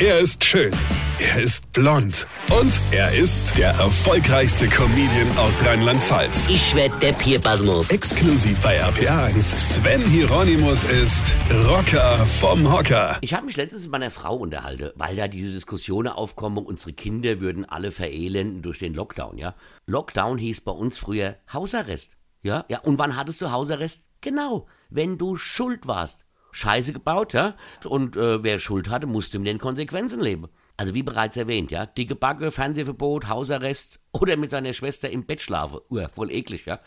Er ist schön. Er ist blond. Und er ist der erfolgreichste Comedian aus Rheinland-Pfalz. Ich werd der Pierpasmus. Exklusiv bei RPA1. Sven Hieronymus ist Rocker vom Hocker. Ich habe mich letztens mit meiner Frau unterhalten, weil da diese Diskussionen aufkommen, unsere Kinder würden alle verelenden durch den Lockdown, ja. Lockdown hieß bei uns früher Hausarrest, ja. Ja, und wann hattest du Hausarrest? Genau, wenn du schuld warst. Scheiße gebaut, ja. Und äh, wer Schuld hatte, musste mit den Konsequenzen leben. Also wie bereits erwähnt, ja, dicke Backe, Fernsehverbot, Hausarrest oder mit seiner Schwester im Bett schlafen. Uah, voll eklig, ja.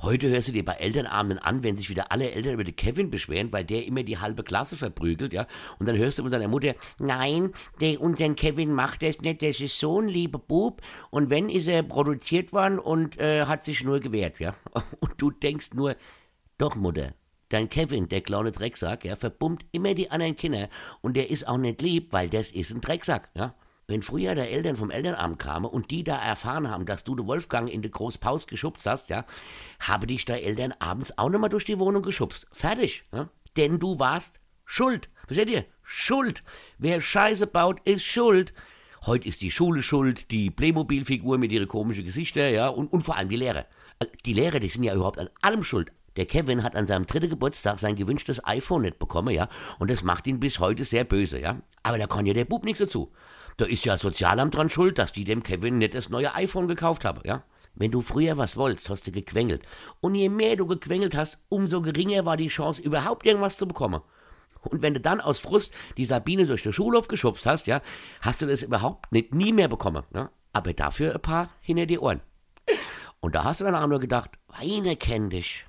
Heute hörst du dir bei Elternabenden an, wenn sich wieder alle Eltern über den Kevin beschweren, weil der immer die halbe Klasse verprügelt, ja. Und dann hörst du von seiner Mutter, nein, der unseren Kevin macht das nicht, das ist so ein lieber Bub. Und wenn ist er produziert worden und äh, hat sich nur gewehrt, ja. Und du denkst nur, doch Mutter, Dein Kevin, der kleine Drecksack, ja, verbummt immer die anderen Kinder und der ist auch nicht lieb, weil das ist ein Drecksack, ja. Wenn früher der Eltern vom Elternabend kamen und die da erfahren haben, dass du den Wolfgang in die Großpaus geschubst hast, ja, habe dich da Eltern abends auch nochmal durch die Wohnung geschubst. Fertig, ja. Denn du warst schuld. Versteht ihr? Schuld. Wer Scheiße baut, ist schuld. Heute ist die Schule schuld, die Playmobil-Figur mit ihren komischen Gesichter, ja, und, und vor allem die Lehrer. Also die Lehrer, die sind ja überhaupt an allem schuld. Der Kevin hat an seinem dritten Geburtstag sein gewünschtes iPhone nicht bekommen, ja, und das macht ihn bis heute sehr böse, ja. Aber da kann ja der Bub nichts dazu. Da ist ja Sozialamt dran schuld, dass die dem Kevin nicht das neue iPhone gekauft haben, ja. Wenn du früher was wolltest, hast du gequengelt. Und je mehr du gequengelt hast, umso geringer war die Chance, überhaupt irgendwas zu bekommen. Und wenn du dann aus Frust die Sabine durch den Schulhof geschubst hast, ja, hast du das überhaupt nicht nie mehr bekommen. Ja? Aber dafür ein paar hinter die Ohren. Und da hast du dann auch nur gedacht, Weine kenn dich.